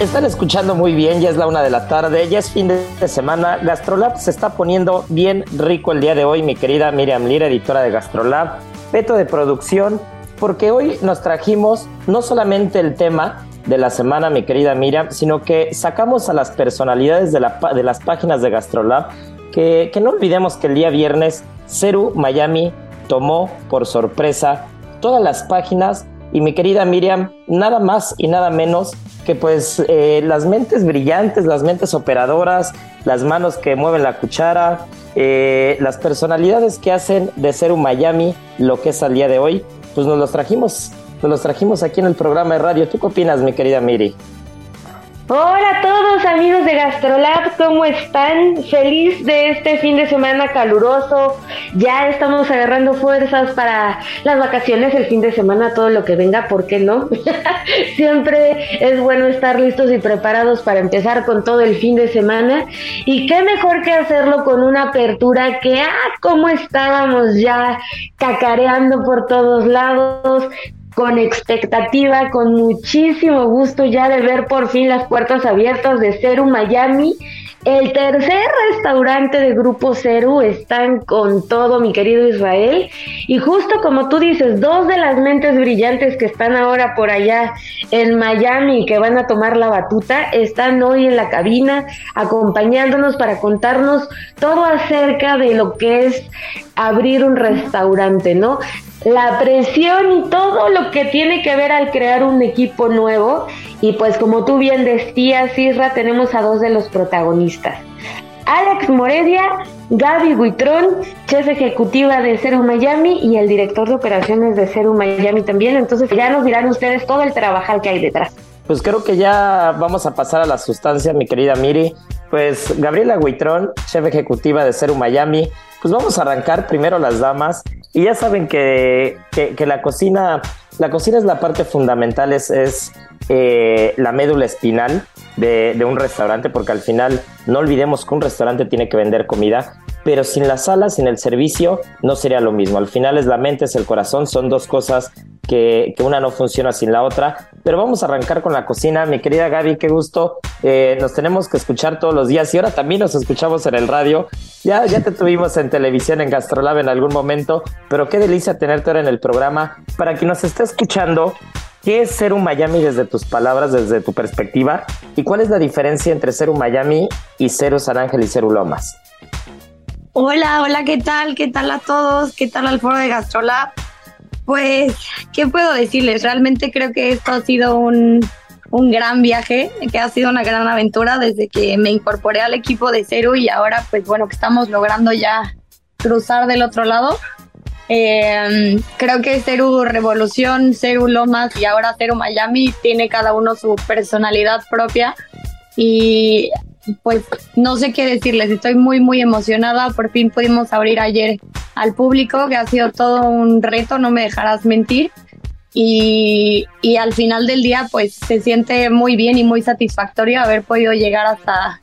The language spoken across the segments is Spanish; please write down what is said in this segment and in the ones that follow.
Están escuchando muy bien, ya es la una de la tarde, ya es fin de semana. Gastrolab se está poniendo bien rico el día de hoy, mi querida Miriam Lira, editora de Gastrolab, Peto de producción, porque hoy nos trajimos no solamente el tema de la semana, mi querida Miriam, sino que sacamos a las personalidades de, las páginas de Gastrolab, que no olvidemos que el día viernes Ceru Miami tomó por sorpresa todas las páginas y mi querida Miriam, nada más y nada menos que pues eh, las mentes brillantes, las mentes operadoras, las manos que mueven la cuchara, eh, las personalidades que hacen de ser un Miami lo que es al día de hoy, pues nos los trajimos, nos los trajimos aquí en el programa de radio. ¿Tú qué opinas, mi querida Miri? Hola a todos amigos de Gastrolab, ¿cómo están? Feliz de este fin de semana caluroso. Ya estamos agarrando fuerzas para las vacaciones, el fin de semana, todo lo que venga, ¿por qué no? Siempre es bueno estar listos y preparados para empezar con todo el fin de semana. Y qué mejor que hacerlo con una apertura que, ah, cómo estábamos ya cacareando por todos lados, con expectativa, con muchísimo gusto ya de ver por fin las puertas abiertas de Ceru Miami. El tercer restaurante de Grupo Ceru están con todo, mi querido Israel. Y justo como tú dices, dos de las mentes brillantes que están ahora por allá en Miami, que van a tomar la batuta, están hoy en la cabina acompañándonos para contarnos todo acerca de lo que es abrir un restaurante, ¿no? la presión y todo lo que tiene que ver al crear un equipo nuevo. Y pues como tú bien decías, Isra, tenemos a dos de los protagonistas. Alex Moredia, Gaby Buitrón, chef ejecutiva de Cero Miami y el director de operaciones de Cero Miami también. Entonces ya nos dirán ustedes todo el trabajo que hay detrás. Pues creo que ya vamos a pasar a la sustancia, mi querida Miri. Pues Gabriela Buitrón, chef ejecutiva de Cero Miami. Pues vamos a arrancar primero las damas y ya saben que, que, la cocina, la cocina es la parte fundamental, es, es eh, la médula espinal de, de, un restaurante, porque al final no olvidemos que un restaurante tiene que vender comida, pero sin la sala, sin el servicio, no sería lo mismo. Al final es la mente, es el corazón, son dos cosas que, que una no funciona sin la otra. Pero vamos a arrancar con la cocina. Mi querida Gaby, qué gusto. Eh, nos tenemos que escuchar todos los días y ahora también nos escuchamos en el radio. Ya, ya te tuvimos en televisión, en Gastrolab en algún momento, pero qué delicia tenerte ahora en el programa. Para quien nos esté escuchando, ¿Qué es ser un Miami desde tus palabras, desde tu perspectiva? ¿Y cuál es la diferencia entre ser un Miami y ser un San Ángel y ser un Lomas? Hola, hola, ¿qué tal? ¿Qué tal a todos? ¿Qué tal al foro de Gastrolab? Pues, ¿qué puedo decirles? Realmente creo que esto ha sido un, un gran viaje, que ha sido una gran aventura desde que me incorporé al equipo de Ceru y ahora, pues bueno, que estamos logrando ya cruzar del otro lado. Eh, creo que Ceru Revolución, Ceru Lomas y ahora Ceru Miami tiene cada uno su personalidad propia y pues no sé qué decirles, estoy muy muy emocionada, por fin pudimos abrir ayer al público, que ha sido todo un reto, no me dejarás mentir. y, y al final del día pues se siente muy bien y muy satisfactorio haber podido llegar hasta,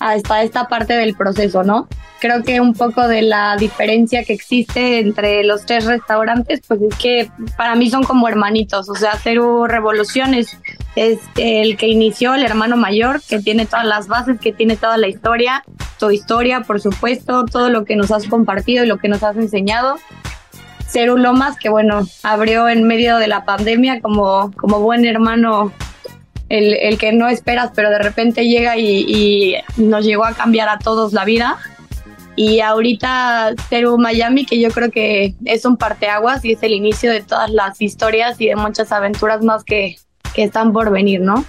hasta esta parte del proceso, ¿no? Creo que un poco de la diferencia que existe entre los tres restaurantes, pues es que para mí son como hermanitos, o sea, Ceru Revoluciones es el que inició, el hermano mayor, que tiene todas las bases, que tiene toda la historia, tu historia, por supuesto, todo lo que nos has compartido y lo que nos has enseñado. Ceru Lomas, que bueno, abrió en medio de la pandemia como, como buen hermano el, el, que no esperas, pero de repente llega y, nos llegó a cambiar a todos la vida. Y ahorita Ceru Miami, que yo creo que es un parteaguas y es el inicio de todas las historias y de muchas aventuras más que, que están por venir, ¿no?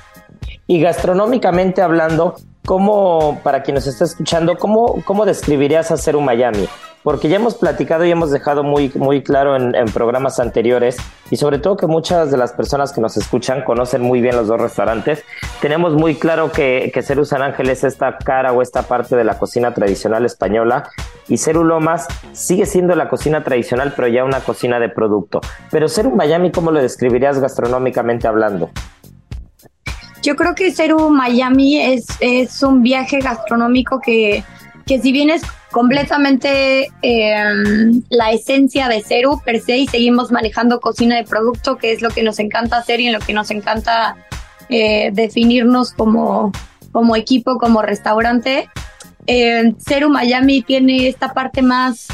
Y gastronómicamente hablando, ¿cómo, para quien nos está escuchando, cómo, cómo describirías a Ceru Miami? Porque ya hemos platicado y hemos dejado muy, muy claro en, programas anteriores y sobre todo que muchas de las personas que nos escuchan conocen muy bien los dos restaurantes. Tenemos muy claro que, que Ceru San Ángel es esta cara o esta parte de la cocina tradicional española y Ceru Lomas sigue siendo la cocina tradicional pero ya una cocina de producto. Pero Ceru Miami, ¿cómo lo describirías gastronómicamente hablando? Yo creo que Ceru Miami es, es un viaje gastronómico que, que si bien es completamente eh, la esencia de Ceru per se y seguimos manejando cocina de producto, que es lo que nos encanta hacer y en lo que nos encanta eh, definirnos como, como equipo, como restaurante. Eh, Ceru Miami tiene esta parte más,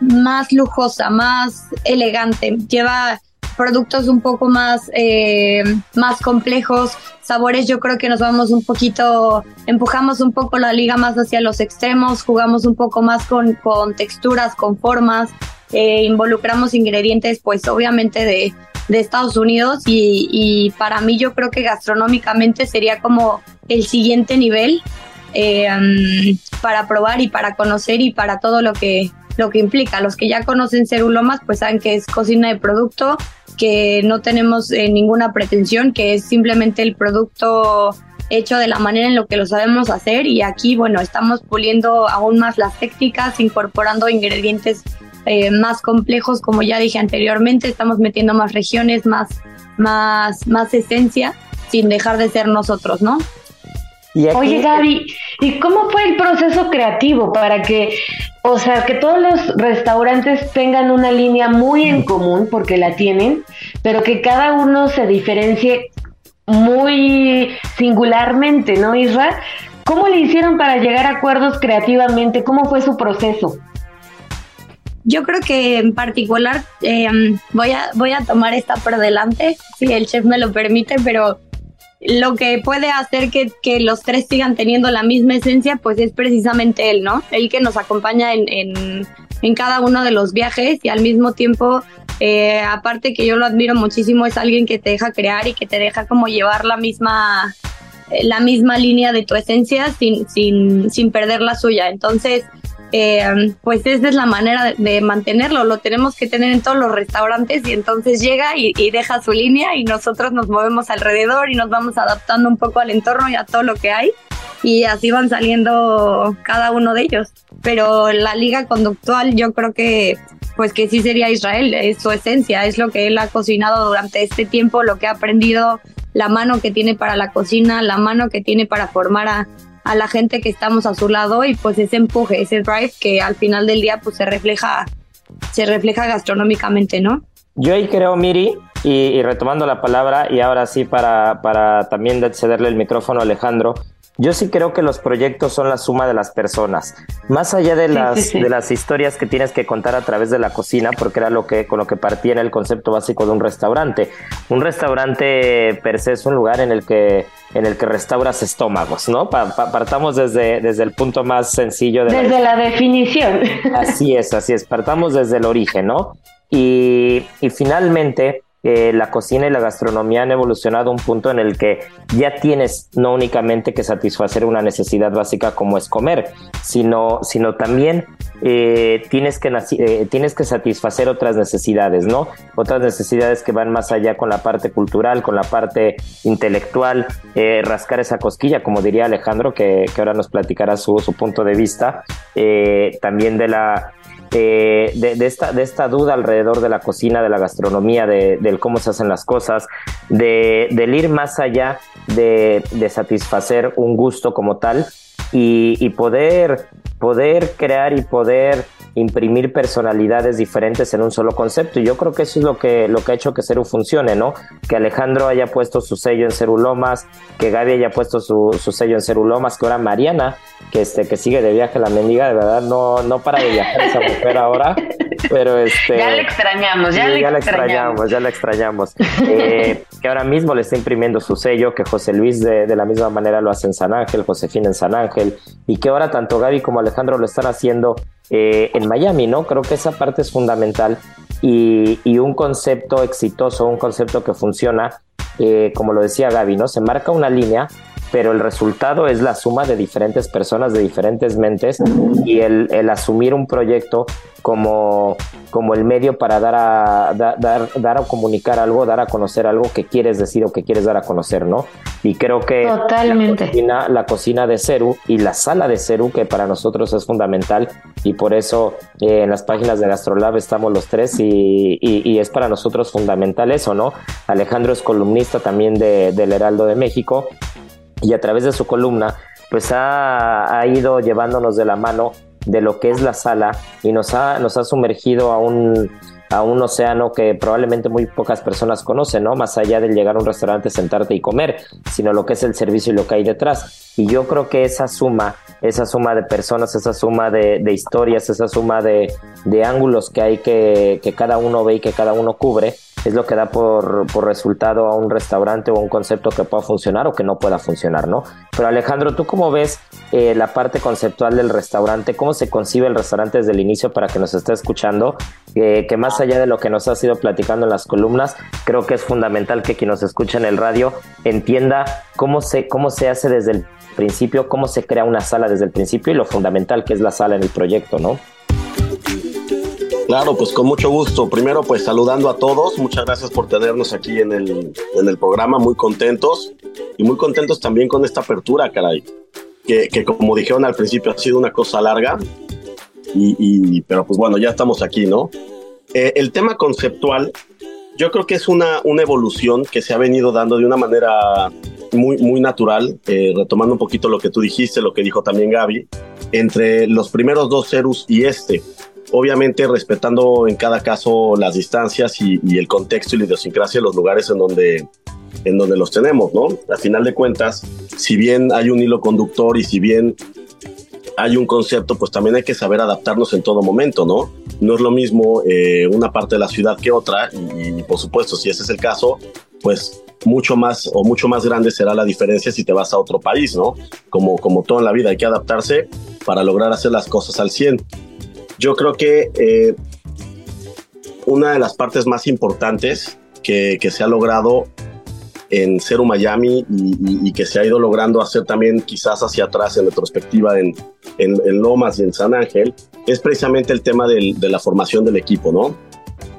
más lujosa, más elegante. Lleva productos un poco más, eh, más complejos, sabores yo creo que nos vamos un poquito, empujamos un poco la liga más hacia los extremos, jugamos un poco más con, con texturas, con formas, eh, involucramos ingredientes pues obviamente de, de Estados Unidos y, para mí yo creo que gastronómicamente sería como el siguiente nivel eh, para probar y para conocer y para todo lo que lo que implica. Los que ya conocen Cerulomas pues saben que es cocina de producto, que no tenemos eh, ninguna pretensión, que es simplemente el producto hecho de la manera en lo que lo sabemos hacer y aquí, bueno, estamos puliendo aún más las técnicas, incorporando ingredientes eh, más complejos, como ya dije anteriormente, estamos metiendo más regiones, más, más, más esencia, sin dejar de ser nosotros, ¿no? Aquí... Oye, Gaby, ¿y cómo fue el proceso creativo para que, o sea, que todos los restaurantes tengan una línea muy en común, porque la tienen, pero que cada uno se diferencie muy singularmente, ¿no, Isra? ¿Cómo le hicieron para llegar a acuerdos creativamente? ¿Cómo fue su proceso? Yo creo que en particular eh, voy, a, voy a tomar esta por delante, si el chef me lo permite, pero lo que puede hacer que, que, los tres sigan teniendo la misma esencia, pues es precisamente él, ¿no? Él que nos acompaña en, en, en cada uno de los viajes y al mismo tiempo, eh, aparte que yo lo admiro muchísimo, es alguien que te deja crear y que te deja como llevar la misma, la misma línea de tu esencia sin, sin, sin perder la suya. Entonces, eh, pues esa es la manera de, mantenerlo, lo tenemos que tener en todos los restaurantes y entonces llega y, y, deja su línea y nosotros nos movemos alrededor y nos vamos adaptando un poco al entorno y a todo lo que hay y así van saliendo cada uno de ellos. Pero la liga conductual yo creo que pues que sí sería Israel, es su esencia, es lo que él ha cocinado durante este tiempo, lo que ha aprendido, la mano que tiene para la cocina, la mano que tiene para formar a, a la gente que estamos a su lado y pues ese empuje, ese drive que al final del día pues se refleja, se refleja gastronómicamente, ¿no? Yo ahí creo, Miri, y, retomando la palabra, y ahora sí para, para también cederle el micrófono a Alejandro, yo sí creo que los proyectos son la suma de las personas, más allá de las, sí, sí, sí. de las historias que tienes que contar a través de la cocina, porque era lo que con lo que partía en el concepto básico de un restaurante. Un restaurante per se es un lugar en el que en el que restauras estómagos, ¿no? Pa, pa, partamos desde, desde el punto más sencillo de desde la, la definición. Así es, así es. Partamos desde el origen, ¿no? Y, y finalmente la cocina y la gastronomía han evolucionado a un punto en el que ya tienes no únicamente que satisfacer una necesidad básica como es comer, sino, sino también eh, tienes, que eh, tienes que satisfacer otras necesidades, ¿no? Otras necesidades que van más allá con la parte cultural, con la parte intelectual, eh, rascar esa cosquilla, como diría Alejandro, que, que ahora nos platicará su, su punto de vista, también de la eh, de, esta, de esta duda alrededor de la cocina, de la gastronomía, de, cómo se hacen las cosas, de, ir más allá de, de satisfacer un gusto como tal y, y poder, poder crear y poder imprimir personalidades diferentes en un solo concepto. Y yo creo que eso es lo que, lo que ha hecho que Ceru funcione, ¿no? Que Alejandro haya puesto su sello en Cerulomas, que Gaby haya puesto su, su sello en Cerulomas, que ahora Mariana, que, este, que sigue de viaje la mendiga, de verdad no, no para de viajar esa mujer ahora. Pero este. Ya le extrañamos, ya, le, extrañamos. Ya le extrañamos, eh, que ahora mismo le está imprimiendo su sello, que José Luis de, de, la misma manera lo hace en San Ángel, Josefina en San Ángel, y que ahora tanto Gaby como Alejandro lo están haciendo eh, en Miami, ¿no? Creo que esa parte es fundamental y, y un concepto exitoso, un concepto que funciona, eh, como lo decía Gaby, ¿no? Se marca una línea pero el resultado es la suma de diferentes personas, de diferentes mentes y el, el asumir un proyecto como, como el medio para dar a, dar, dar a comunicar algo, dar a conocer algo que quieres decir o que quieres dar a conocer, ¿no? Y creo que Totalmente. La, cocina, la cocina de Ceru y la sala de Ceru, que para nosotros es fundamental y por eso eh, en las páginas de Gastrolab estamos los tres y, y, y, es para nosotros fundamental eso, ¿no? Alejandro es columnista también de, del Heraldo de México y a través de su columna pues ha, ha, ido llevándonos de la mano de lo que es la sala y nos ha, nos ha sumergido a un, a un océano que probablemente muy pocas personas conocen, ¿no? Más allá del llegar a un restaurante, sentarte y comer, sino lo que es el servicio y lo que hay detrás. Y yo creo que esa suma, esa suma de personas, esa suma de, historias, esa suma de, ángulos que hay que, cada uno ve y que cada uno cubre, es lo que da por, por, resultado a un restaurante o un concepto que pueda funcionar o que no pueda funcionar, ¿no? Pero Alejandro, ¿tú cómo ves eh, la parte conceptual del restaurante? ¿Cómo se concibe el restaurante desde el inicio para que nos esté escuchando? Eh, que más allá de lo que nos has ido platicando en las columnas, creo que es fundamental que quien nos escucha en el radio entienda cómo se, cómo se hace desde el principio, cómo se crea una sala desde el principio y lo fundamental que es la sala en el proyecto, ¿no? Claro, pues con mucho gusto. Primero, pues saludando a todos. Muchas gracias por tenernos aquí en el, en el programa. Muy contentos y muy contentos también con esta apertura, caray. Que, que como dijeron al principio, ha sido una cosa larga. Y, y pero pues bueno, ya estamos aquí, ¿no? Eh, el tema conceptual, yo creo que es una, una evolución que se ha venido dando de una manera muy, muy natural, eh, retomando un poquito lo que tú dijiste, lo que dijo también Gaby, entre los primeros dos Cerus y este obviamente respetando en cada caso las distancias y, y, el contexto y la idiosincrasia de los lugares en donde, en donde los tenemos, ¿no? Al final de cuentas, si bien hay un hilo conductor y si bien hay un concepto, pues también hay que saber adaptarnos en todo momento, ¿no? No es lo mismo eh, una parte de la ciudad que otra y, y, por supuesto, si ese es el caso, pues mucho más o mucho más grande será la diferencia si te vas a otro país, ¿no? Como, como todo en la vida, hay que adaptarse para lograr hacer las cosas al 100 yo creo que eh, una de las partes más importantes que, que, se ha logrado en Ceru Miami y, que se ha ido logrando hacer también quizás hacia atrás en retrospectiva en, en, en Lomas y en San Ángel es precisamente el tema del, de la formación del equipo, ¿no?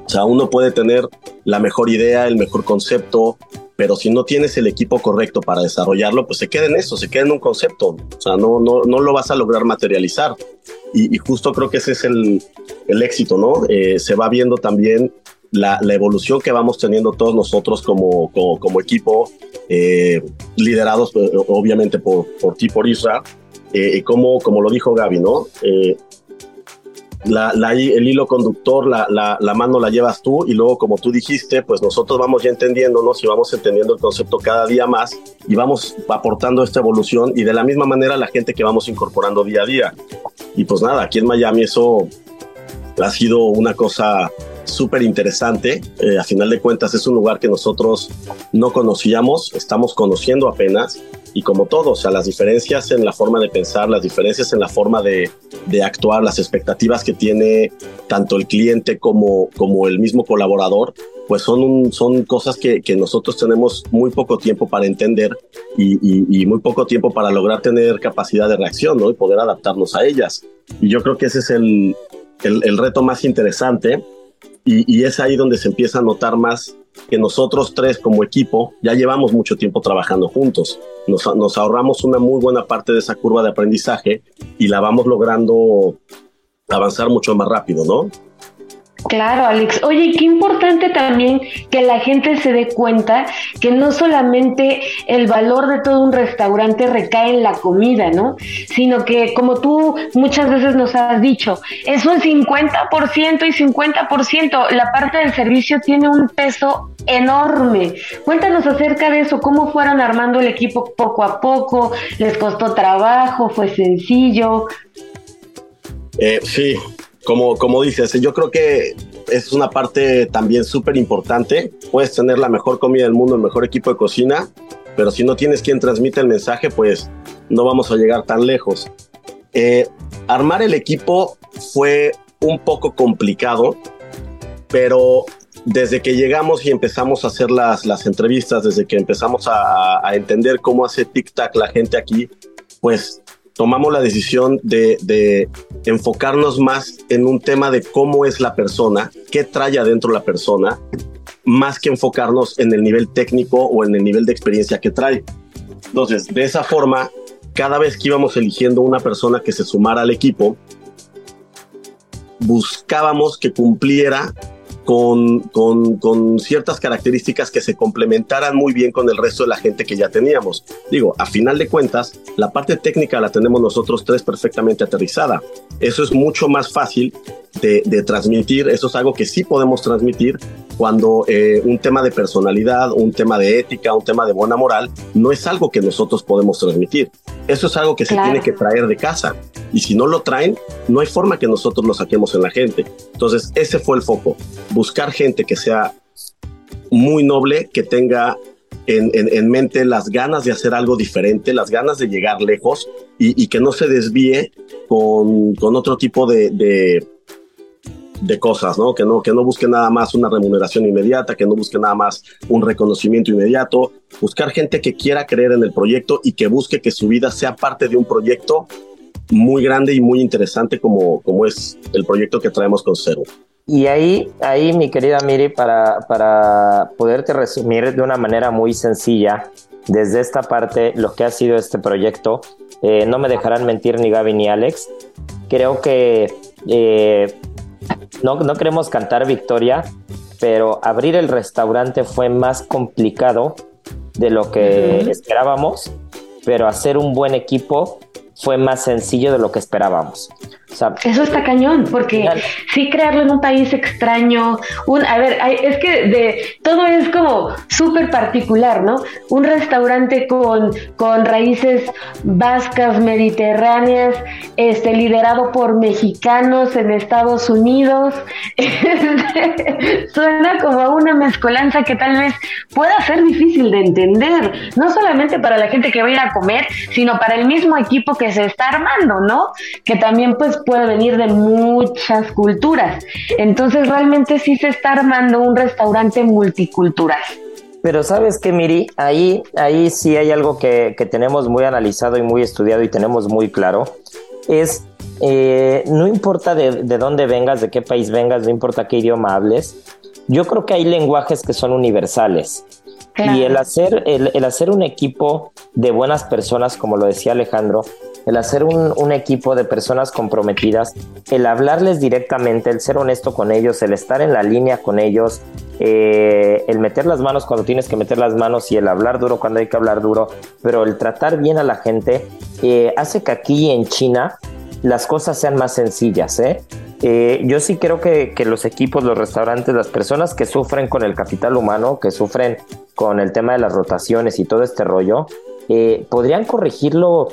O sea, uno puede tener la mejor idea, el mejor concepto, pero si no tienes el equipo correcto para desarrollarlo, pues se queda en eso, se queda en un concepto, o sea, no, no, no lo vas a lograr materializar. Y, y justo creo que ese es el, el éxito, ¿no? Eh, se va viendo también la, la, evolución que vamos teniendo todos nosotros como, como, como equipo, eh, liderados eh, obviamente por, por ti, por Isra, y como, como lo dijo Gaby, ¿no? La, la, el hilo conductor, la, la, la, mano la llevas tú y luego, como tú dijiste, pues nosotros vamos ya entendiéndonos y vamos entendiendo el concepto cada día más y vamos aportando esta evolución y de la misma manera la gente que vamos incorporando día a día. Y pues nada, aquí en Miami eso ha sido una cosa súper interesante. Eh, a final de cuentas es un lugar que nosotros no conocíamos, estamos conociendo apenas y como todo, o sea, las diferencias en la forma de pensar, las diferencias en la forma de, de actuar, las expectativas que tiene tanto el cliente como, como el mismo colaborador, pues son, son cosas que, que, nosotros tenemos muy poco tiempo para entender y, y, muy poco tiempo para lograr tener capacidad de reacción ¿no? y poder adaptarnos a ellas. Y yo creo que ese es el, el reto más interesante y, es ahí donde se empieza a notar más que nosotros tres como equipo ya llevamos mucho tiempo trabajando juntos. Nos, nos, ahorramos una muy buena parte de esa curva de aprendizaje y la vamos logrando avanzar mucho más rápido, ¿no? Claro, Alex. Oye, qué importante también que la gente se dé cuenta que no solamente el valor de todo un restaurante recae en la comida, ¿no? Sino que, como tú muchas veces nos has dicho, es un 50% y 50%. La parte del servicio tiene un peso enorme. Cuéntanos acerca de eso, cómo fueron armando el equipo poco a poco, les costó trabajo, fue sencillo. Eh, sí, como, como dices, yo creo que es una parte también súper importante. Puedes tener la mejor comida del mundo, el mejor equipo de cocina, pero si no tienes quien transmite el mensaje, pues no vamos a llegar tan lejos. Eh, armar el equipo fue un poco complicado, pero desde que llegamos y empezamos a hacer las, las entrevistas, desde que empezamos a, a entender cómo hace tic-tac la gente aquí, pues tomamos la decisión de, enfocarnos más en un tema de cómo es la persona, qué trae adentro la persona, más que enfocarnos en el nivel técnico o en el nivel de experiencia que trae. Entonces, de esa forma, cada vez que íbamos eligiendo una persona que se sumara al equipo, buscábamos que cumpliera con, con, ciertas características que se complementaran muy bien con el resto de la gente que ya teníamos. Digo, a final de cuentas, la parte técnica la tenemos nosotros tres perfectamente aterrizada. Eso es mucho más fácil de, de transmitir, eso es algo que sí podemos transmitir cuando eh, un tema de personalidad, un tema de ética, un tema de buena moral, no es algo que nosotros podemos transmitir. Eso es algo que se tiene que traer de casa. Y si no lo traen, no hay forma que nosotros lo saquemos en la gente. Entonces, ese fue el foco. Buscar gente que sea muy noble, que tenga en, en, mente las ganas de hacer algo diferente, las ganas de llegar lejos y, que no se desvíe con, con otro tipo de, de de cosas, ¿no? Que, ¿no? que no busque nada más una remuneración inmediata, que no busque nada más un reconocimiento inmediato, buscar gente que quiera creer en el proyecto y que busque que su vida sea parte de un proyecto muy grande y muy interesante como, como es el proyecto que traemos con Cero. Y ahí, ahí mi querida Miri, para, para poderte resumir de una manera muy sencilla, desde esta parte, lo que ha sido este proyecto, eh, no me dejarán mentir ni Gaby ni Alex, creo que eh, no, no queremos cantar victoria, pero abrir el restaurante fue más complicado de lo que esperábamos, pero hacer un buen equipo fue más sencillo de lo que esperábamos. Eso está cañón, porque sí crearlo en un país extraño, un, a ver, es que de todo es como súper particular, ¿no? Un restaurante con, con raíces vascas, mediterráneas, este, liderado por mexicanos en Estados Unidos, suena como a una mezcolanza que tal vez pueda ser difícil de entender, no solamente para la gente que va a ir a comer, sino para el mismo equipo que se está armando, ¿no? Que también pues puede venir de muchas culturas. Entonces realmente sí se está armando un restaurante multicultural. Pero sabes que, Miri, ahí, ahí sí hay algo que, tenemos muy analizado y muy estudiado y tenemos muy claro. Es, eh, no importa de, dónde vengas, de qué país vengas, no importa qué idioma hables, yo creo que hay lenguajes que son universales. Y el hacer, el, el, hacer un equipo de buenas personas, como lo decía Alejandro, el hacer un, equipo de personas comprometidas, el hablarles directamente, el ser honesto con ellos, el estar en la línea con ellos, eh, el meter las manos cuando tienes que meter las manos y el hablar duro cuando hay que hablar duro, pero el tratar bien a la gente, eh, hace que aquí en China las cosas sean más sencillas. ¿eh? yo sí creo que, los equipos, los restaurantes, las personas que sufren con el capital humano, que sufren con el tema de las rotaciones y todo este rollo, eh, podrían corregirlo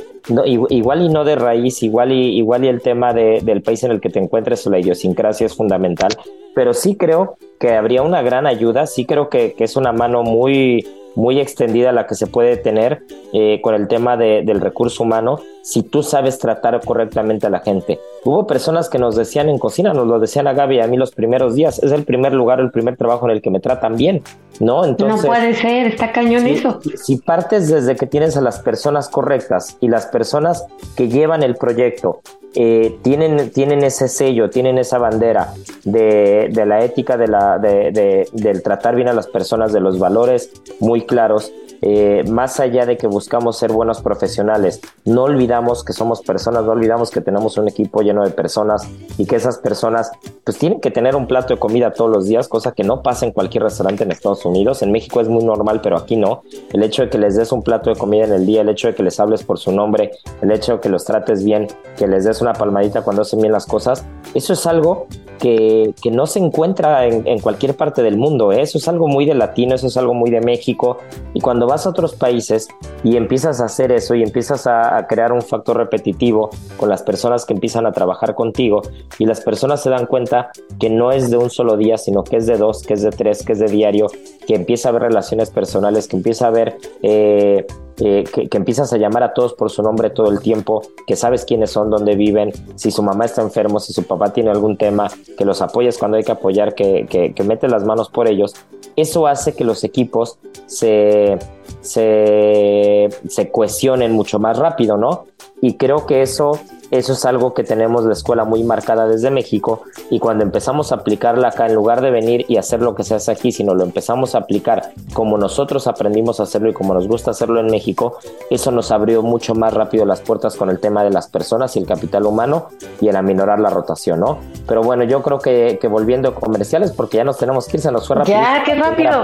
igual y no de raíz, igual y, igual y el tema del país en el que te encuentres o la idiosincrasia es fundamental, pero sí creo que habría una gran ayuda, sí creo que, que es una mano muy, muy extendida la que se puede tener eh, con el tema del recurso humano si tú sabes tratar correctamente a la gente. Hubo personas que nos decían en cocina, nos lo decían a Gaby a mí los primeros días, es el primer lugar, el primer trabajo en el que me tratan bien, ¿no? Entonces, no puede ser, está cañón eso. Si partes desde que tienes a las personas correctas y las personas que llevan el proyecto eh, tienen, tienen ese sello, tienen esa bandera de, la ética, de la, de, del tratar bien a las personas, de los valores muy claros, eh, más allá de que buscamos ser buenos profesionales, no olvidamos que somos personas, no olvidamos que tenemos un equipo lleno de personas y que esas personas pues tienen que tener un plato de comida todos los días, cosa que no pasa en cualquier restaurante en Estados Unidos. En México es muy normal, pero aquí no. El hecho de que les des un plato de comida en el día, el hecho de que les hables por su nombre, el hecho de que los trates bien, que les des una palmadita cuando hacen bien las cosas, eso es algo que, que no se encuentra en, en cualquier parte del mundo. ¿eh? Eso es algo muy de latino, eso es algo muy de México. Y cuando vas a otros países y empiezas a hacer eso y empiezas a, crear un factor repetitivo con las personas que empiezan a trabajar contigo y las personas se dan cuenta que no es de un solo día, sino que es de dos, que es de tres, que es de diario, que empieza a haber relaciones personales, que empieza a haber... Eh, eh, que, que, empiezas a llamar a todos por su nombre todo el tiempo, que sabes quiénes son, dónde viven, si su mamá está enfermo, si su papá tiene algún tema, que los apoyas cuando hay que apoyar, que, que metes las manos por ellos, eso hace que los equipos se, se, se cohesionen mucho más rápido, ¿no? Y creo que eso eso es algo que tenemos la escuela muy marcada desde México y cuando empezamos a aplicarla acá, en lugar de venir y hacer lo que se hace aquí, sino lo empezamos a aplicar como nosotros aprendimos a hacerlo y como nos gusta hacerlo en México, eso nos abrió mucho más rápido las puertas con el tema de las personas y el capital humano y en aminorar la rotación, ¿no? Pero bueno, yo creo que, que volviendo a comerciales, porque ya nos tenemos que ir, se nos fue rápido. Ya, qué rápido.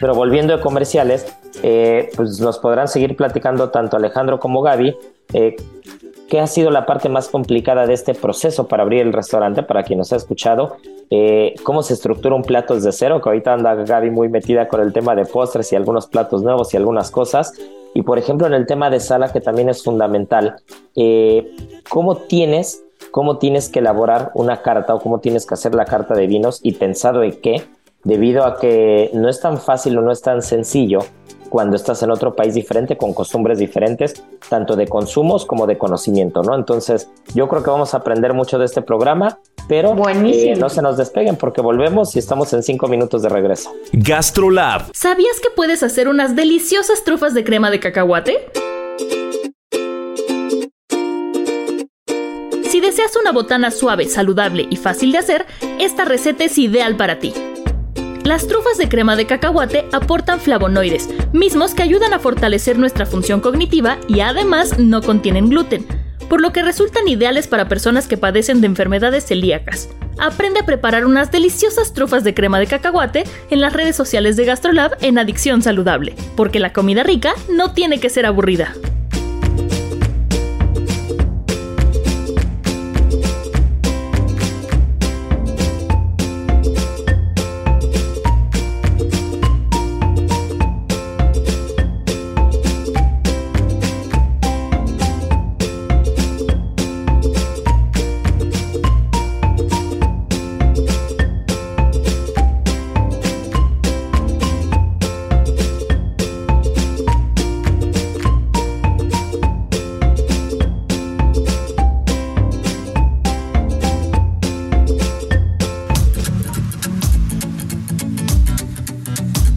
Pero volviendo a comerciales, eh, pues nos podrán seguir platicando tanto Alejandro como Gaby. Eh, ¿Qué ha sido la parte más complicada de este proceso para abrir el restaurante? Para quien nos ha escuchado, eh, ¿cómo se estructura un plato desde cero? Que ahorita anda Gaby muy metida con el tema de postres y algunos platos nuevos y algunas cosas. Y por ejemplo, en el tema de sala, que también es fundamental, ¿cómo tienes, cómo tienes que elaborar una carta o cómo tienes que hacer la carta de vinos y pensado en qué? Debido a que no es tan fácil o no es tan sencillo cuando estás en otro país diferente, con costumbres diferentes, tanto de consumos como de conocimiento, ¿no? Entonces, yo creo que vamos a aprender mucho de este programa, pero eh, no se nos despeguen porque volvemos y estamos en cinco minutos de regreso. GastroLab. ¿Sabías que puedes hacer unas deliciosas trufas de crema de cacahuate? Si deseas una botana suave, saludable y fácil de hacer, esta receta es ideal para ti. Las trufas de crema de cacahuate aportan flavonoides, mismos que ayudan a fortalecer nuestra función cognitiva y además no contienen gluten, por lo que resultan ideales para personas que padecen de enfermedades celíacas. Aprende a preparar unas deliciosas trufas de crema de cacahuate en las redes sociales de GastroLab en Adicción Saludable, porque la comida rica no tiene que ser aburrida.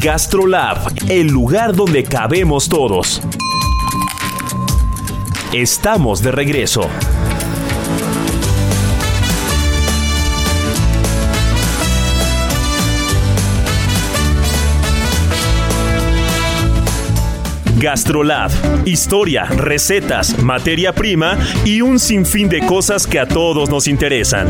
GastroLab, el lugar donde cabemos todos. Estamos de regreso. GastroLab, historia, recetas, materia prima y un sinfín de cosas que a todos nos interesan.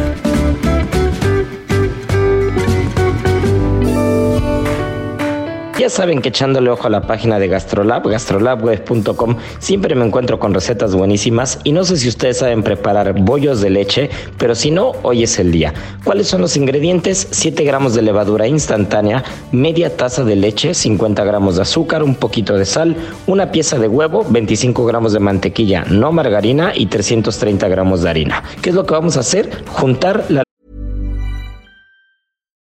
Ya saben que echándole ojo a la página de Gastrolab, gastrolabweb.com, siempre me encuentro con recetas buenísimas y no sé si ustedes saben preparar bollos de leche, pero si no, hoy es el día. ¿Cuáles son los ingredientes? 7 gramos de levadura instantánea, media taza de leche, 50 gramos de azúcar, un poquito de sal, una pieza de huevo, 25 gramos de mantequilla, no margarina y 330 gramos de harina. ¿Qué es lo que vamos a hacer? Juntar la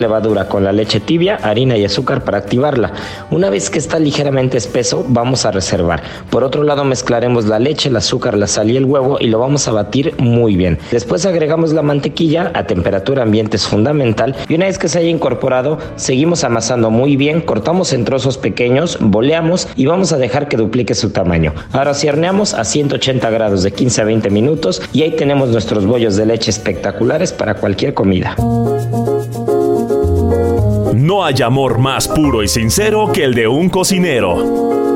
Levadura con la leche tibia, harina y azúcar para activarla. Una vez que está ligeramente espeso, vamos a reservar. Por otro lado, mezclaremos la leche, el azúcar, la sal y el huevo y lo vamos a batir muy bien. Después agregamos la mantequilla a temperatura ambiente es fundamental y una vez que se haya incorporado, seguimos amasando muy bien, cortamos en trozos pequeños, boleamos y vamos a dejar que duplique su tamaño. Ahora cierneamos a 180 grados de 15 a 20 minutos y ahí tenemos nuestros bollos de leche espectaculares para cualquier comida. No hay amor más puro y sincero que el de un cocinero.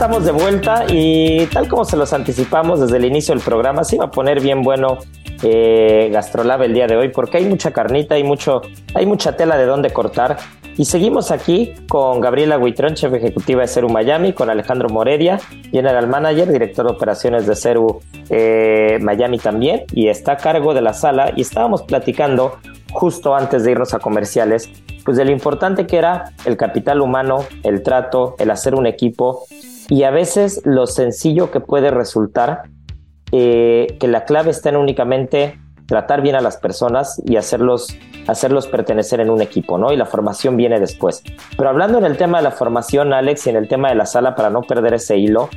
Estamos de vuelta y tal como se los anticipamos desde el inicio del programa, se iba a poner bien bueno eh, Gastrolab el día de hoy porque hay mucha carnita, hay, mucho, hay mucha tela de dónde cortar. Y seguimos aquí con Gabriela Huitrón, chef ejecutiva de Ceru Miami, con Alejandro Moredia, general manager, director de operaciones de Ceru eh, Miami también, y está a cargo de la sala. Y estábamos platicando justo antes de irnos a comerciales, pues de lo importante que era el capital humano, el trato, el hacer un equipo y a veces lo sencillo que puede resultar eh, que la clave está en únicamente tratar bien a las personas y hacerlos, hacerlos pertenecer en un equipo, ¿no? Y la formación viene después. Pero hablando en el tema de la formación, Alex, y en el tema de la sala, para no perder ese hilo,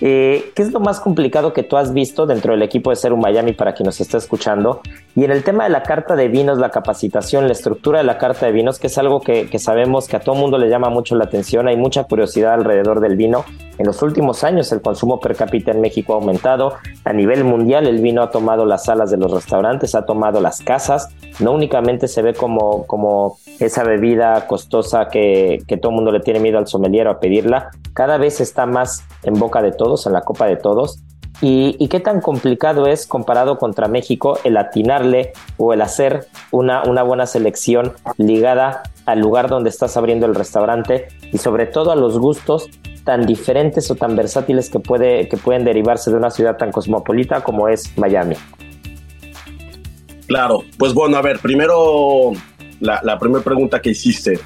eh, ¿Qué es lo más complicado que tú has visto dentro del equipo de Ser un Miami para quien nos está escuchando? Y en el tema de la carta de vinos, la capacitación, la estructura de la carta de vinos, que es algo que, que sabemos que a todo mundo le llama mucho la atención, hay mucha curiosidad alrededor del vino. En los últimos años el consumo per cápita en México ha aumentado. A nivel mundial el vino ha tomado las salas de los restaurantes, ha tomado las casas. No únicamente se ve como, como esa bebida costosa que, que todo el mundo le tiene miedo al sommelier a pedirla. Cada vez está más en boca de todos, en la copa de todos. ¿Y, qué tan complicado es comparado contra México el atinarle o el hacer una, una buena selección ligada al lugar donde estás abriendo el restaurante y sobre todo a los gustos tan diferentes o tan versátiles que, puede, que pueden derivarse de una ciudad tan cosmopolita como es Miami? Claro, pues bueno, a ver, primero la, la primera pregunta que hiciste.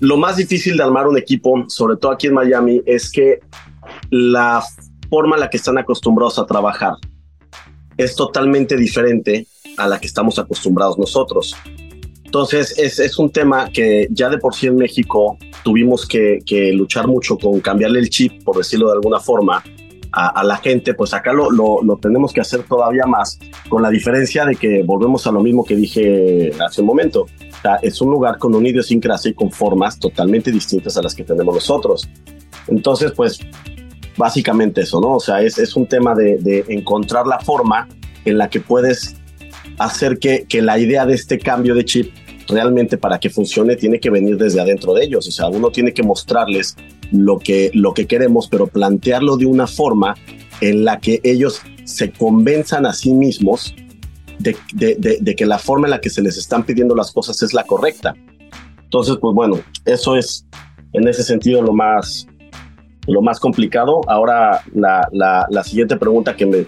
Lo más difícil de armar un equipo, sobre todo aquí en Miami, es que la forma en la que están acostumbrados a trabajar es totalmente diferente a la que estamos acostumbrados nosotros. Entonces es, es un tema que ya de por sí en México tuvimos que, luchar mucho con cambiarle el chip, por decirlo de alguna forma, a, la gente, pues acá lo, lo, lo, tenemos que hacer todavía más, con la diferencia de que volvemos a lo mismo que dije hace un momento. Es un lugar con una idiosincrasia y con formas totalmente distintas a las que tenemos nosotros. Entonces, pues básicamente eso, ¿no? O sea, es, es un tema de, de, encontrar la forma en la que puedes hacer que, que la idea de este cambio de chip realmente para que funcione tiene que venir desde adentro de ellos. O sea, uno tiene que mostrarles lo que, lo que queremos, pero plantearlo de una forma en la que ellos se convenzan a sí mismos de, de, de, que la forma en la que se les están pidiendo las cosas es la correcta. Entonces, pues bueno, eso es en ese sentido lo más, lo más complicado. Ahora, la, la, siguiente pregunta que me,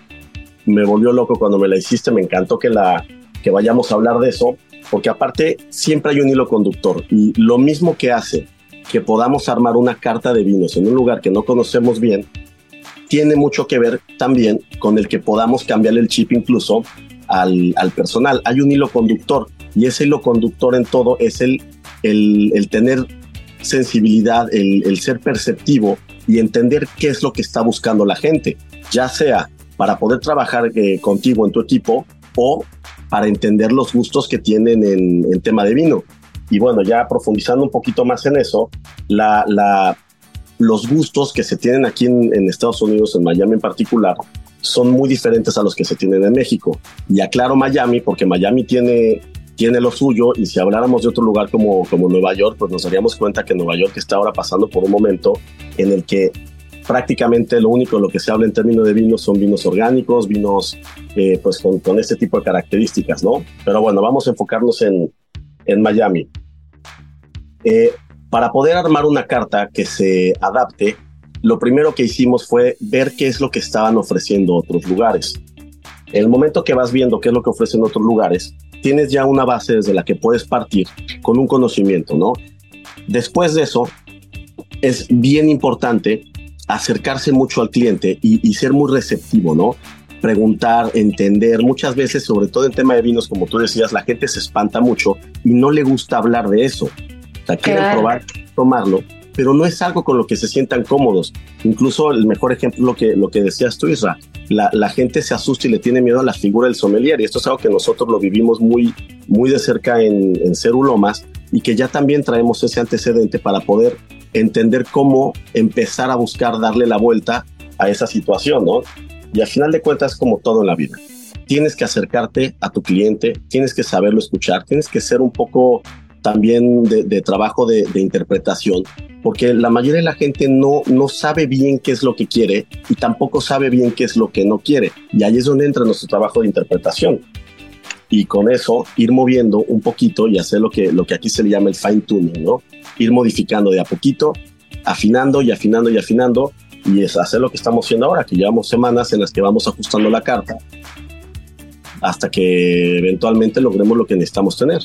me volvió loco cuando me la hiciste, me encantó que, la, que vayamos a hablar de eso, porque aparte siempre hay un hilo conductor y lo mismo que hace que podamos armar una carta de vinos en un lugar que no conocemos bien, tiene mucho que ver también con el que podamos cambiar el chip incluso al, al personal. Hay un hilo conductor y ese hilo conductor en todo es el, el, el tener sensibilidad, el, el, ser perceptivo y entender qué es lo que está buscando la gente, ya sea para poder trabajar eh, contigo en tu equipo o para entender los gustos que tienen en tema de vino. Y bueno, ya profundizando un poquito más en eso, los gustos que se tienen aquí en, Estados Unidos, en Miami en particular, son muy diferentes a los que se tienen en México. Y aclaro Miami porque Miami tiene, tiene lo suyo y si habláramos de otro lugar como, como Nueva York, pues nos daríamos cuenta que Nueva York está ahora pasando por un momento en el que prácticamente lo único lo que se habla en términos de vinos son vinos orgánicos, vinos eh, pues con, con, este tipo de características, ¿no? Pero bueno, vamos a enfocarnos en, en Miami. Eh, para poder armar una carta que se adapte, lo primero que hicimos fue ver qué es lo que estaban ofreciendo otros lugares. En el momento que vas viendo qué es lo que ofrecen otros lugares, tienes ya una base desde la que puedes partir con un conocimiento, ¿no? Después de eso, es bien importante acercarse mucho al cliente y, ser muy receptivo, ¿no? Preguntar, entender. Muchas veces, sobre todo en tema de vinos, como tú decías, la gente se espanta mucho y no le gusta hablar de eso. O sea, quieren probar, tomarlo, pero no es algo con lo que se sientan cómodos. Incluso el mejor ejemplo lo que, lo que decías tú, Isra. La, gente se asusta y le tiene miedo a la figura del sommelier. Y esto es algo que nosotros lo vivimos muy, muy de cerca en, en Cerulomas y que ya también traemos ese antecedente para poder entender cómo empezar a buscar darle la vuelta a esa situación, ¿no? Y al final de cuentas, como todo en la vida, tienes que acercarte a tu cliente, tienes que saberlo escuchar, tienes que ser un poco también de, trabajo de, interpretación, porque la mayoría de la gente no, no sabe bien qué es lo que quiere y tampoco sabe bien qué es lo que no quiere. Y ahí es donde entra nuestro trabajo de interpretación. Y con eso ir moviendo un poquito y hacer lo que, lo que aquí se le llama el fine tuning, ¿no? ir modificando de a poquito, afinando y afinando y afinando, y es hacer lo que estamos haciendo ahora, que llevamos semanas en las que vamos ajustando la carta hasta que eventualmente logremos lo que necesitamos tener.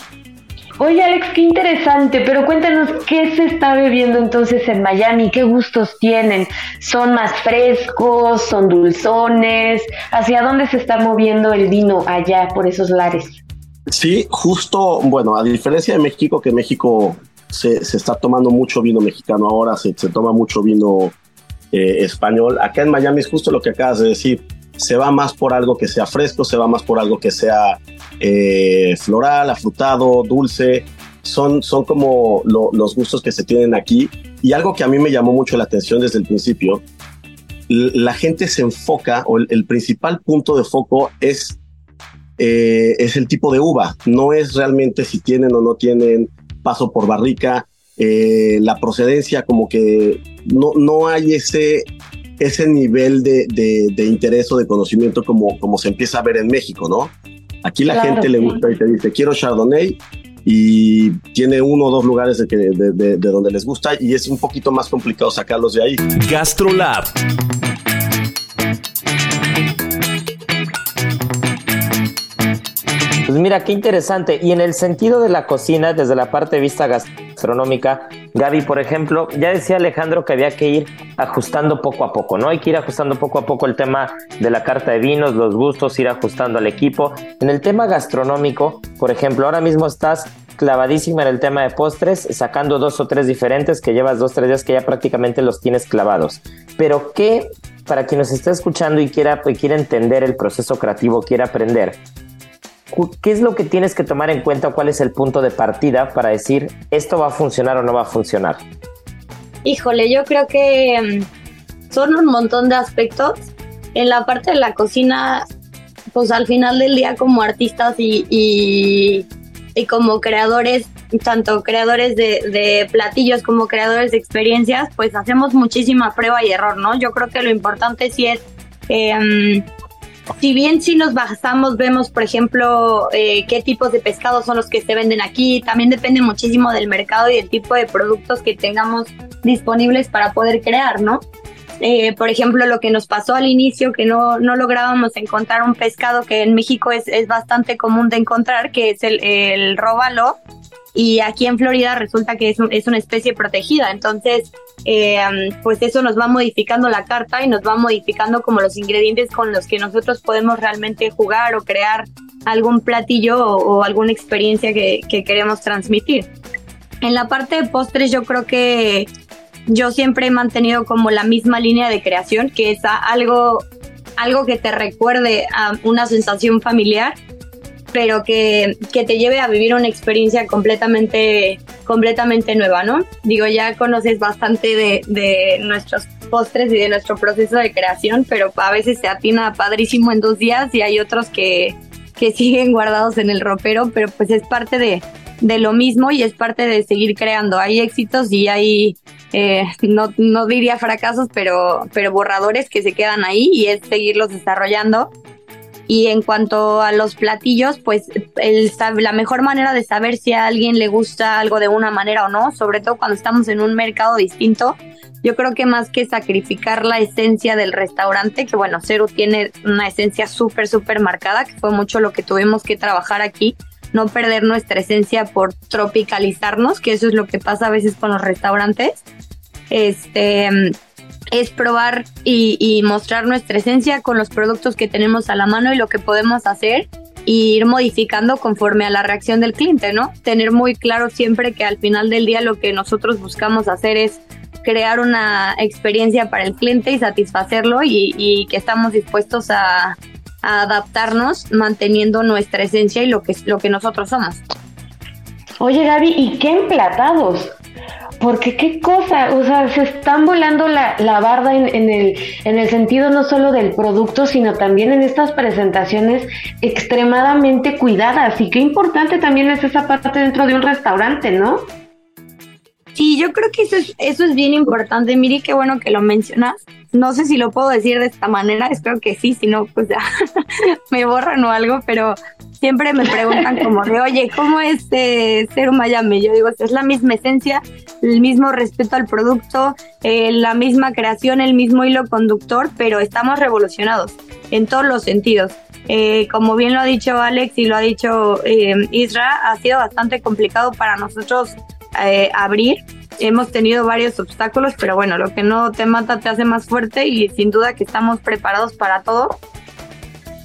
Oye Alex, qué interesante, pero cuéntanos qué se está bebiendo entonces en Miami, qué gustos tienen, son más frescos, son dulzones, hacia dónde se está moviendo el vino allá por esos lares. Sí, justo, bueno, a diferencia de México, que México se, está tomando mucho vino mexicano ahora, se, toma mucho vino eh, español. Acá en Miami es justo lo que acabas de decir. Se va más por algo que sea fresco, se va más por algo que sea eh, floral, afrutado, dulce. Son, son como los gustos que se tienen aquí. Y algo que a mí me llamó mucho la atención desde el principio, la gente se enfoca, o el, principal punto de foco es, eh, es el tipo de uva. No es realmente si tienen o no tienen paso por barrica, eh, la procedencia, como que no, no hay ese, ese nivel de, de, interés o de conocimiento como, como se empieza a ver en México, ¿no? Aquí la gente le gusta y te dice, quiero Chardonnay, y tiene uno o dos lugares de, que, de, de, donde les gusta y es un poquito más complicado sacarlos de ahí. GastroLab Pues mira, qué interesante. Y en el sentido de la cocina, desde la parte de vista gastronómica, Gaby, por ejemplo, ya decía Alejandro que había que ir ajustando poco a poco, ¿no? Hay que ir ajustando poco a poco el tema de la carta de vinos, los gustos, ir ajustando al equipo. En el tema gastronómico, por ejemplo, ahora mismo estás clavadísima en el tema de postres, sacando dos o tres diferentes que llevas dos, tres días que ya prácticamente los tienes clavados. Pero ¿qué, para quien nos esté escuchando y quiera, y quiera entender el proceso creativo, quiera aprender, ¿qué es lo que tienes que tomar en cuenta? ¿Cuál es el punto de partida para decir esto va a funcionar o no va a funcionar? Híjole, yo creo que mm, son un montón de aspectos. En la parte de la cocina, pues al final del día como artistas y, y, como creadores, tanto creadores de, platillos como creadores de experiencias, pues hacemos muchísima prueba y error, ¿no? Yo creo que lo importante sí es... Eh, si bien si nos basamos, vemos, por ejemplo, eh, qué tipos de pescados son los que se venden aquí, también depende muchísimo del mercado y del tipo de productos que tengamos disponibles para poder crear, ¿no? Eh, por ejemplo, lo que nos pasó al inicio, que no, no lográbamos encontrar un pescado que en México es, es bastante común de encontrar, que es el, el róbalo, y aquí en Florida resulta que es, es una especie protegida. Entonces, eh, pues eso nos va modificando la carta y nos va modificando como los ingredientes con los que nosotros podemos realmente jugar o crear algún platillo o, alguna experiencia que, queremos transmitir. En la parte de postres yo creo que yo siempre he mantenido como la misma línea de creación, que es algo, algo que te recuerde a una sensación familiar pero que, que, te lleve a vivir una experiencia completamente, completamente nueva, ¿no? Digo, ya conoces bastante de, de nuestros postres y de nuestro proceso de creación, pero a veces se atina padrísimo en dos días y hay otros que, que siguen guardados en el ropero, pero pues es parte de, de lo mismo y es parte de seguir creando. Hay éxitos y hay, eh, no, no diría fracasos, pero, pero borradores que se quedan ahí y es seguirlos desarrollando. Y en cuanto a los platillos, pues la mejor manera de saber si a alguien le gusta algo de una manera o no, sobre todo cuando estamos en un mercado distinto, yo creo que más que sacrificar la esencia del restaurante, que bueno, Ceru tiene una esencia súper, súper marcada, que fue mucho lo que tuvimos que trabajar aquí, no perder nuestra esencia por tropicalizarnos, que eso es lo que pasa a veces con los restaurantes. Este es probar y, mostrar nuestra esencia con los productos que tenemos a la mano y lo que podemos hacer y ir modificando conforme a la reacción del cliente, ¿no? Tener muy claro siempre que al final del día lo que nosotros buscamos hacer es crear una experiencia para el cliente y satisfacerlo y, y que estamos dispuestos a, a adaptarnos manteniendo nuestra esencia y lo que, lo que nosotros somos. Oye Gaby, ¿y qué emplatados? Porque qué cosa, o sea, se están volando la, la barda en, en, el, en el sentido no solo del producto, sino también en estas presentaciones extremadamente cuidadas. Y qué importante también es esa parte dentro de un restaurante, ¿no? Sí, yo creo que eso es, eso es bien importante. Miri, qué bueno que lo mencionas. No sé si lo puedo decir de esta manera, espero que sí, si no, pues ya me borran o algo, pero siempre me preguntan como de, oye, ¿cómo es eh, ser un Miami? Yo digo, es la misma esencia, el mismo respeto al producto, eh, la misma creación, el mismo hilo conductor, pero estamos revolucionados en todos los sentidos. Eh, como bien lo ha dicho Alex y lo ha dicho Isra, ha sido bastante complicado para nosotros abrir hemos tenido varios obstáculos, pero bueno, lo que no te mata te hace más fuerte y sin duda que estamos preparados para todo.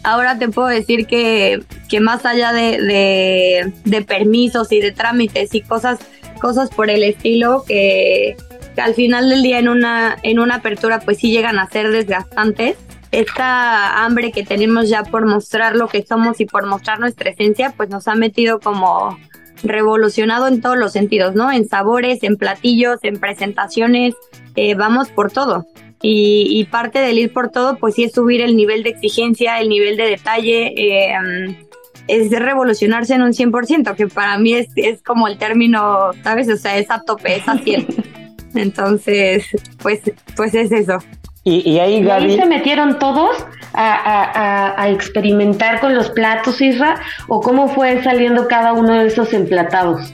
Ahora te puedo decir que, que más allá de, de, permisos y de trámites y cosas, cosas por el estilo que, que, al final del día en una, en una apertura pues sí llegan a ser desgastantes, esta hambre que tenemos ya por mostrar lo que somos y por mostrar nuestra esencia pues nos ha metido como revolucionado en todos los sentidos, ¿no? En sabores, en platillos, en presentaciones, eh, vamos por todo. Y, parte del ir por todo, pues sí es subir el nivel de exigencia, el nivel de detalle, eh, es revolucionarse en un 100%, que para mí es, es como el término, ¿sabes? O sea, es a tope, es a 100. Entonces, pues, pues es eso. Y, ahí, se metieron todos a, experimentar con los platos, Isra? ¿O cómo fue saliendo cada uno de esos emplatados?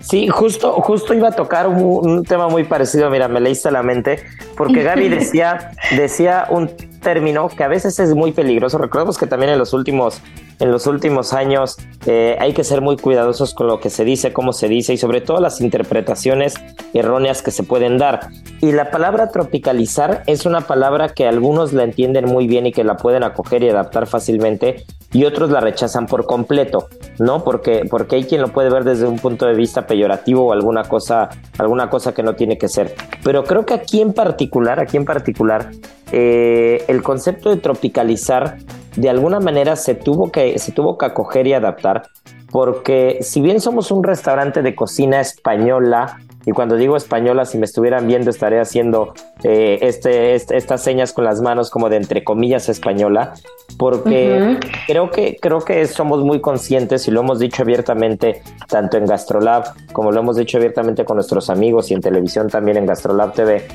Sí, justo, justo iba a tocar un, tema muy parecido, mira, me leíste la mente, porque Gaby decía, decía un término que a veces es muy peligroso. Recordemos que también en los últimos en los últimos años eh, hay que ser muy cuidadosos con lo que se dice, cómo se dice y sobre todo las interpretaciones erróneas que se pueden dar. Y la palabra tropicalizar es una palabra que algunos la entienden muy bien y que la pueden acoger y adaptar fácilmente y otros la rechazan por completo, ¿no? Porque, porque hay quien lo puede ver desde un punto de vista peyorativo o alguna cosa, alguna cosa que no tiene que ser. Pero creo que aquí en particular, aquí en particular, eh, el concepto de tropicalizar de alguna manera se tuvo que, se tuvo que acoger y adaptar, porque si bien somos un restaurante de cocina española, y cuando digo española, si me estuvieran viendo, estaré haciendo eh, este, este, estas señas con las manos como de entre comillas española, porque creo, que, creo que somos muy conscientes y lo hemos dicho abiertamente, tanto en Gastrolab como lo hemos dicho abiertamente con nuestros amigos y en televisión también en Gastrolab TV.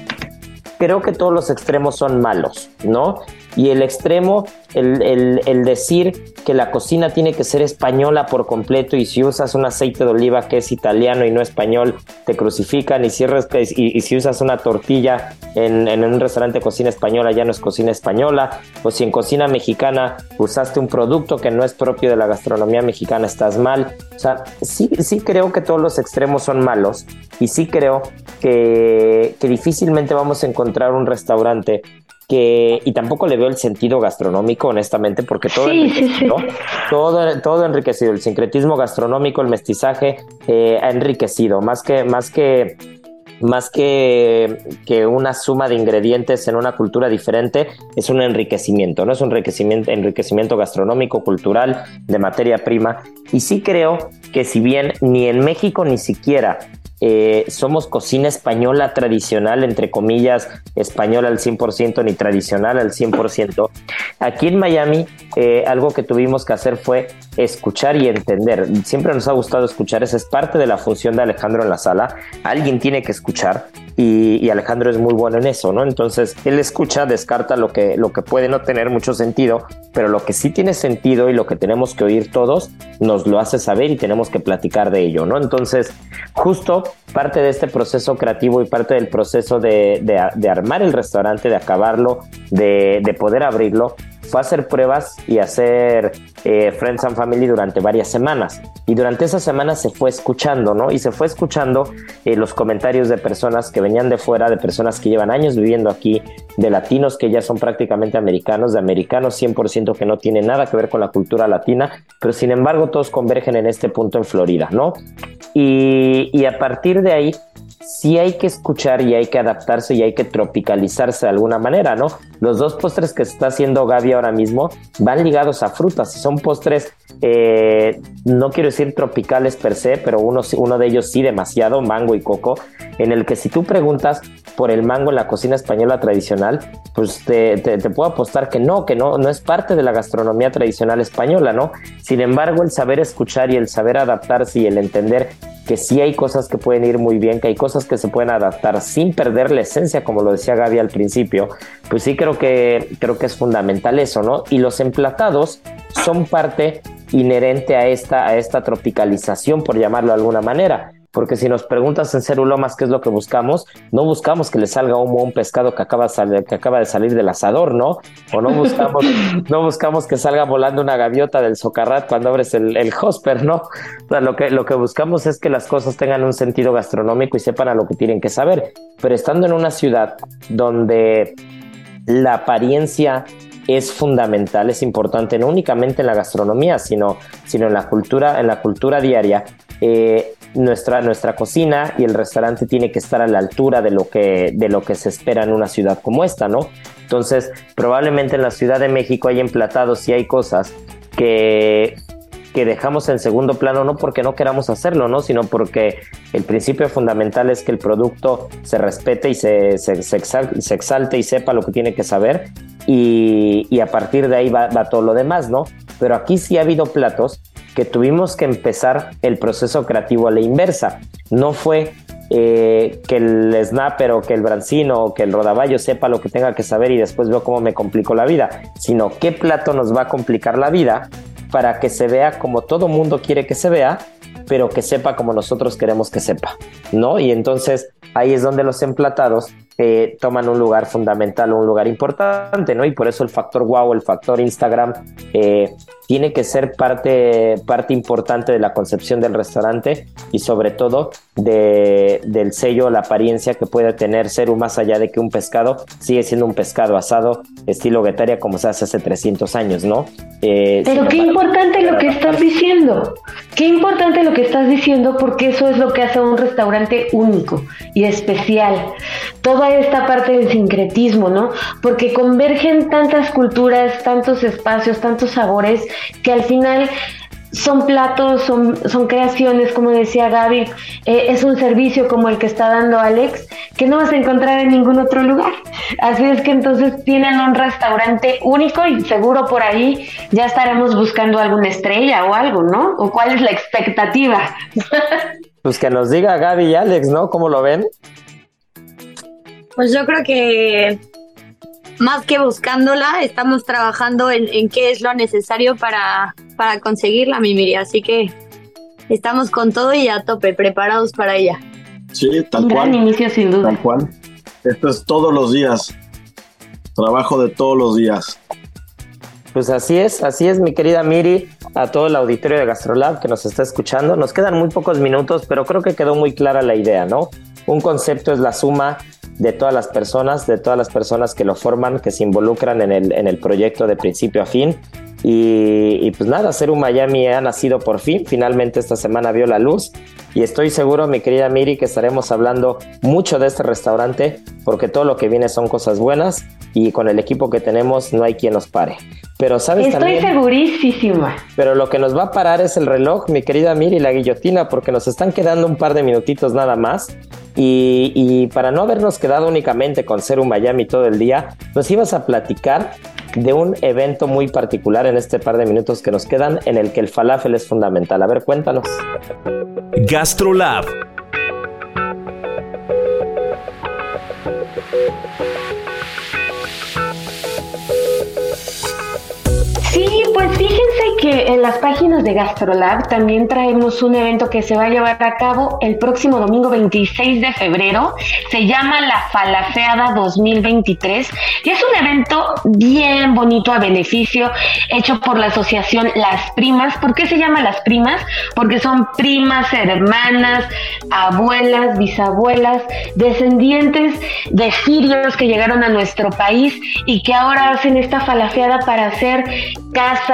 Creo que todos los extremos son malos, ¿no? Y el extremo, el, decir que la cocina tiene que ser española por completo y si usas un aceite de oliva que es italiano y no español, te crucifican y si, y, si usas una tortilla en, un restaurante de cocina española ya no es cocina española, o si en cocina mexicana usaste un producto que no es propio de la gastronomía mexicana, estás mal. O sea, sí, sí creo que todos los extremos son malos y sí creo que difícilmente vamos a encontrar un restaurante que, y tampoco le veo el sentido gastronómico, honestamente, porque todo, enriquecido, todo, todo enriquecido, el sincretismo gastronómico, el mestizaje eh, ha enriquecido, más que, más que más que, que una suma de ingredientes en una cultura diferente, es un enriquecimiento, ¿no? Es un enriquecimiento, enriquecimiento gastronómico, cultural, de materia prima. Y sí creo que si bien ni en México ni siquiera eh, somos cocina española tradicional, entre comillas, española al 100% ni tradicional al 100%. Aquí en Miami, eh, algo que tuvimos que hacer fue escuchar y entender. Siempre nos ha gustado escuchar, esa es parte de la función de Alejandro en la sala. Alguien tiene que escuchar y, Alejandro es muy bueno en eso, ¿no? Entonces, él escucha, descarta lo que, lo que puede no tener mucho sentido, pero lo que sí tiene sentido y lo que tenemos que oír todos, nos lo hace saber y tenemos que platicar de ello, ¿no? Entonces, justo parte de este proceso creativo y parte del proceso de, de, armar el restaurante, de acabarlo, de, de poder abrirlo, fue a hacer pruebas y hacer eh, Friends and Family durante varias semanas. Y durante esas semanas se fue escuchando, ¿no? Y se fue escuchando eh, los comentarios de personas que venían de fuera, de personas que llevan años viviendo aquí, de latinos que ya son prácticamente americanos, de americanos 100% que no tienen nada que ver con la cultura latina, pero sin embargo todos convergen en este punto en Florida, ¿no? Y, y a partir de ahí sí hay que escuchar y hay que adaptarse y hay que tropicalizarse de alguna manera, ¿no? Los dos postres que está haciendo Gaby ahora mismo van ligados a frutas son postres, eh, no quiero decir tropicales per se, pero uno, de ellos sí demasiado, mango y coco, en el que si tú preguntas por el mango en la cocina española tradicional, pues te, te, puedo apostar que no, que no, no es parte de la gastronomía tradicional española, ¿no? Sin embargo, el saber escuchar y el saber adaptarse y el entender que sí hay cosas que pueden ir muy bien, que hay cosas que se pueden adaptar sin perder la esencia, como lo decía Gaby al principio, pues sí creo que, creo que es fundamental eso, ¿no? Y los emplatados son parte inherente a esta, a esta tropicalización, por llamarlo de alguna manera porque si nos preguntas en Cerulomas qué es lo que buscamos, no buscamos que le salga humo a un pescado que acaba, que acaba de salir del asador, ¿no? O no buscamos, no buscamos que salga volando una gaviota del socarrat cuando abres el, el hosper, ¿no? lo, que, lo que buscamos es que las cosas tengan un sentido gastronómico y sepan a lo que tienen que saber. Pero estando en una ciudad donde la apariencia es fundamental, es importante, no únicamente en la gastronomía, sino, sino en la cultura, en la cultura diaria. Eh, nuestra, nuestra cocina y el restaurante tiene que estar a la altura de lo, que, de lo que se espera en una ciudad como esta, ¿no? Entonces, probablemente en la Ciudad de México hay emplatados y hay cosas que, que dejamos en segundo plano, no porque no queramos hacerlo, ¿no? Sino porque el principio fundamental es que el producto se respete y se, se, se, exalte y sepa lo que tiene que saber y, y a partir de ahí va, va todo lo demás, ¿no? Pero aquí sí ha habido platos que tuvimos que empezar el proceso creativo a la inversa. No fue eh, que el snapper o que el brancino o que el rodaballo sepa lo que tenga que saber y después veo cómo me complico la vida, sino qué plato nos va a complicar la vida para que se vea como todo mundo quiere que se vea, pero que sepa como nosotros queremos que sepa, ¿no? Y entonces ahí es donde los emplatados eh, toman un lugar fundamental, un lugar importante, ¿no? Y por eso el factor wow, el factor Instagram, eh, tiene que ser parte, parte importante de la concepción del restaurante y sobre todo de, del sello, la apariencia que puede tener ser más allá de que un pescado sigue siendo un pescado asado estilo guetaria como se hace hace 300 años, ¿no? Eh, Pero qué importante lo que estás diciendo, qué importante lo que estás diciendo porque eso es lo que hace un restaurante único y especial. Toda esta parte del sincretismo, ¿no? Porque convergen tantas culturas, tantos espacios, tantos sabores que al final son platos, son, son creaciones, como decía Gaby, eh, es un servicio como el que está dando Alex, que no vas a encontrar en ningún otro lugar. Así es que entonces tienen un restaurante único y seguro por ahí ya estaremos buscando alguna estrella o algo, ¿no? ¿O cuál es la expectativa? Pues que nos diga Gaby y Alex, ¿no? ¿Cómo lo ven? Pues yo creo que más que buscándola, estamos trabajando en, qué es lo necesario para, para conseguirla, Mimiri. Así que estamos con todo y a tope, preparados para ella. Sí, tal Un cual. Gran inicio, sin duda. Tal cual. Esto es todos los días. Trabajo de todos los días. Pues así es, así es, mi querida Miri, a todo el auditorio de Gastrolab que nos está escuchando. Nos quedan muy pocos minutos, pero creo que quedó muy clara la idea, ¿no? Un concepto es la suma de todas las personas, de todas las personas que lo forman, que se involucran en el, en el proyecto de principio a fin. Y, pues nada, ser un Miami ha nacido por fin, finalmente esta semana vio la luz y estoy seguro, mi querida Miri, que estaremos hablando mucho de este restaurante porque todo lo que viene son cosas buenas y con el equipo que tenemos no hay quien nos pare. Pero sabes Estoy segurísima. Pero lo que nos va a parar es el reloj, mi querida Miri, la guillotina, porque nos están quedando un par de minutitos nada más. Y, y para no habernos quedado únicamente con ser un Miami todo el día, nos ibas a platicar de un evento muy particular en este par de minutos que nos quedan en el que el falafel es fundamental. A ver, cuéntanos. GastroLab pues fíjense que en las páginas de GastroLab también traemos un evento que se va a llevar a cabo el próximo domingo 26 de febrero. Se llama la Falaceada 2023 y es un evento bien bonito a beneficio hecho por la asociación Las Primas. ¿Por qué se llama Las Primas? Porque son primas, hermanas, abuelas, bisabuelas, descendientes de sirios que llegaron a nuestro país y que ahora hacen esta falaceada para hacer casas,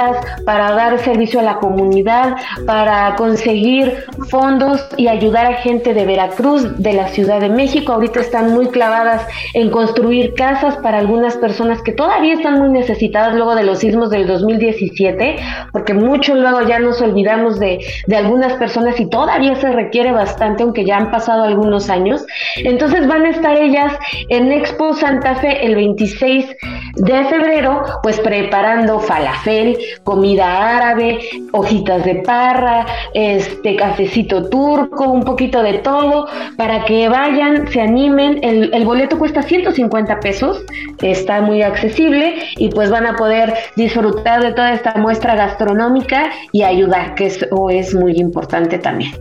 para dar servicio a la comunidad, para conseguir fondos y ayudar a gente de Veracruz, de la Ciudad de México. Ahorita están muy clavadas en construir casas para algunas personas que todavía están muy necesitadas luego de los sismos del 2017, porque mucho luego ya nos olvidamos de, de algunas personas y todavía se requiere bastante, aunque ya han pasado algunos años. Entonces van a estar ellas en Expo Santa Fe el 26 de febrero, pues preparando falafel, comida árabe, hojitas de parra, este cafecito turco, un poquito de todo, para que vayan, se animen. El, el boleto cuesta 150 pesos, está muy accesible y pues van a poder disfrutar de toda esta muestra gastronómica y ayudar, que eso es muy importante también.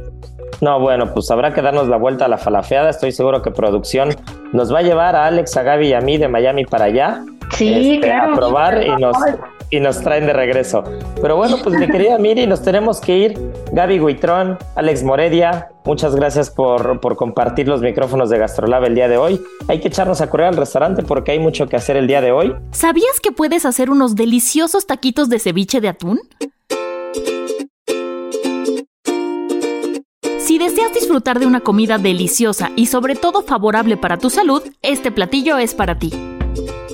No, bueno, pues habrá que darnos la vuelta a la falafeada. Estoy seguro que producción nos va a llevar a Alex, a Gaby y a mí de Miami para allá. Sí, este, claro. A probar y nos, y nos traen de regreso. Pero bueno, pues mi querida Miri, nos tenemos que ir. Gaby Guitrón, Alex Moredia, muchas gracias por, por compartir los micrófonos de Gastrolab el día de hoy. Hay que echarnos a correr al restaurante porque hay mucho que hacer el día de hoy. ¿Sabías que puedes hacer unos deliciosos taquitos de ceviche de atún? Si deseas disfrutar de una comida deliciosa y sobre todo favorable para tu salud, este platillo es para ti.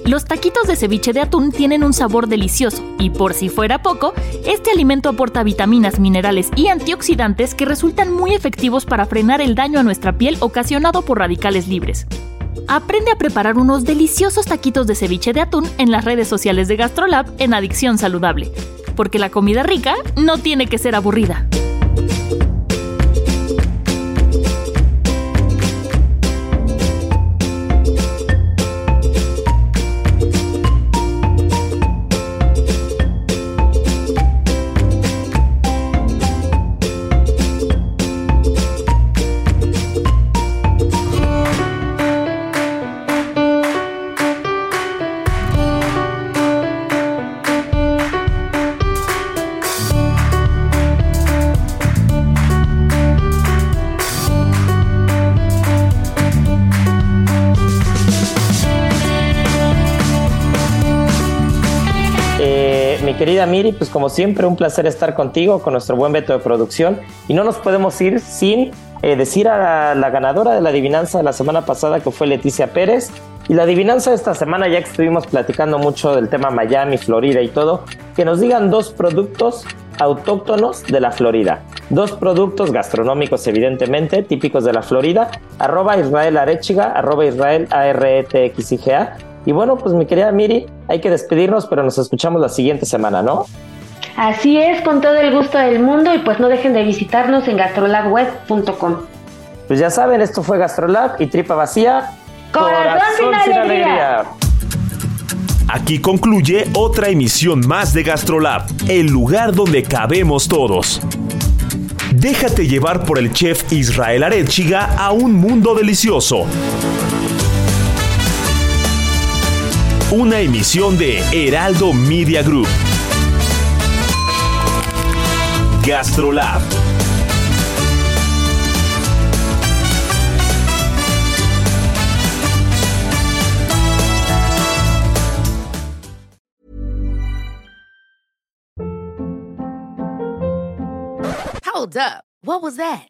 Los taquitos de ceviche de atún tienen un sabor delicioso y por si fuera poco, este alimento aporta vitaminas, minerales y antioxidantes que resultan muy efectivos para frenar el daño a nuestra piel ocasionado por radicales libres. Aprende a preparar unos deliciosos taquitos de ceviche de atún en las redes sociales de GastroLab en Adicción Saludable, porque la comida rica no tiene que ser aburrida. Querida Miri, pues como siempre, un placer estar contigo, con nuestro buen veto de producción. Y no nos podemos ir sin eh, decir a la, ganadora de la adivinanza de la semana pasada, que fue Leticia Pérez. Y la adivinanza de esta semana, ya que estuvimos platicando mucho del tema Miami, Florida y todo, que nos digan dos productos autóctonos de la Florida. Dos productos gastronómicos, evidentemente, típicos de la Florida. Arroba Israel Arechiga, arroba Israel A-R-E-T-X-I-G-A. Y bueno, pues mi querida Miri, hay que despedirnos, pero nos escuchamos la siguiente semana, ¿no? Así es, con todo el gusto del mundo y pues no dejen de visitarnos en gastrolabweb.com. Pues ya saben, esto fue Gastrolab y Tripa Vacía. Corazón sin alegría. Aquí concluye otra emisión más de GastroLab, el lugar donde cabemos todos. Déjate llevar por el chef Israel Arechiga a un mundo delicioso una emisión de Heraldo Media Group. Gastrolab. Hold up. What was that?